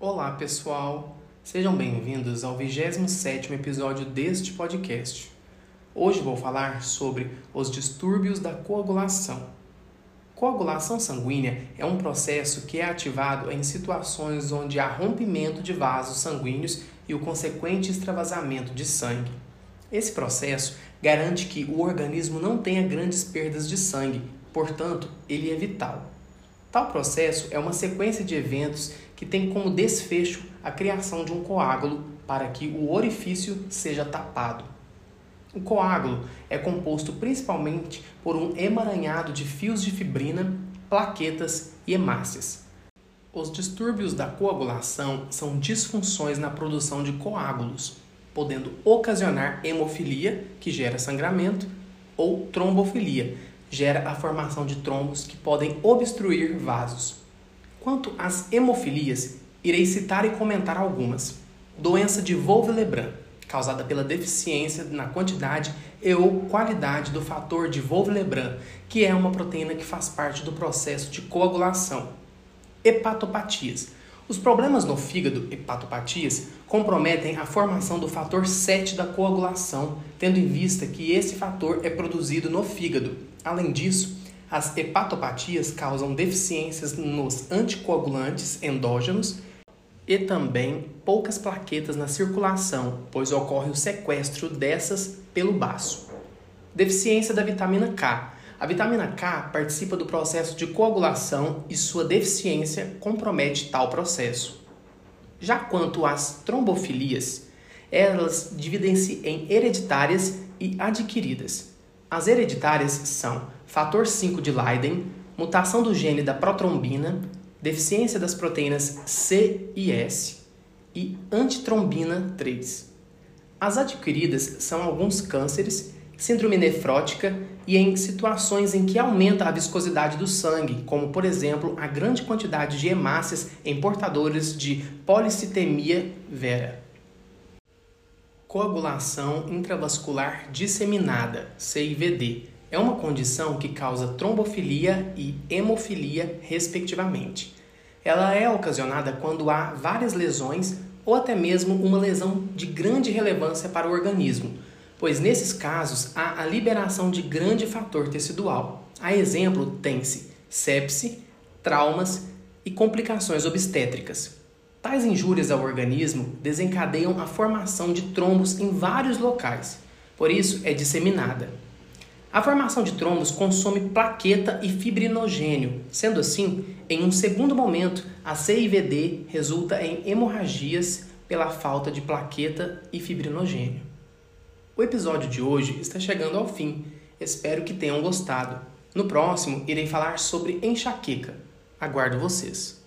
Olá, pessoal. Sejam bem-vindos ao 27º episódio deste podcast. Hoje vou falar sobre os distúrbios da coagulação. Coagulação sanguínea é um processo que é ativado em situações onde há rompimento de vasos sanguíneos e o consequente extravasamento de sangue. Esse processo garante que o organismo não tenha grandes perdas de sangue, portanto, ele é vital. Tal processo é uma sequência de eventos que tem como desfecho a criação de um coágulo para que o orifício seja tapado. O coágulo é composto principalmente por um emaranhado de fios de fibrina, plaquetas e hemácias. Os distúrbios da coagulação são disfunções na produção de coágulos, podendo ocasionar hemofilia, que gera sangramento, ou trombofilia, gera a formação de trombos que podem obstruir vasos. Quanto às hemofilias, irei citar e comentar algumas. Doença de Wolff-Lebrun, causada pela deficiência na quantidade e ou qualidade do fator de Wolff-Lebrun, que é uma proteína que faz parte do processo de coagulação. Hepatopatias. Os problemas no fígado, hepatopatias, comprometem a formação do fator 7 da coagulação, tendo em vista que esse fator é produzido no fígado. Além disso, as hepatopatias causam deficiências nos anticoagulantes endógenos e também poucas plaquetas na circulação, pois ocorre o sequestro dessas pelo baço. Deficiência da vitamina K. A vitamina K participa do processo de coagulação e sua deficiência compromete tal processo. Já quanto às trombofilias, elas dividem-se em hereditárias e adquiridas. As hereditárias são fator 5 de Leiden, mutação do gene da protrombina, deficiência das proteínas C e S e antitrombina 3. As adquiridas são alguns cânceres, síndrome nefrótica e em situações em que aumenta a viscosidade do sangue, como por exemplo a grande quantidade de hemácias em portadores de policitemia vera. Coagulação intravascular disseminada, CIVD, é uma condição que causa trombofilia e hemofilia, respectivamente. Ela é ocasionada quando há várias lesões ou até mesmo uma lesão de grande relevância para o organismo, pois nesses casos há a liberação de grande fator tecidual. A exemplo, tem-se sepse, traumas e complicações obstétricas. Tais injúrias ao organismo desencadeiam a formação de trombos em vários locais, por isso é disseminada. A formação de trombos consome plaqueta e fibrinogênio, sendo assim, em um segundo momento, a CIVD resulta em hemorragias pela falta de plaqueta e fibrinogênio. O episódio de hoje está chegando ao fim. Espero que tenham gostado. No próximo, irei falar sobre enxaqueca. Aguardo vocês.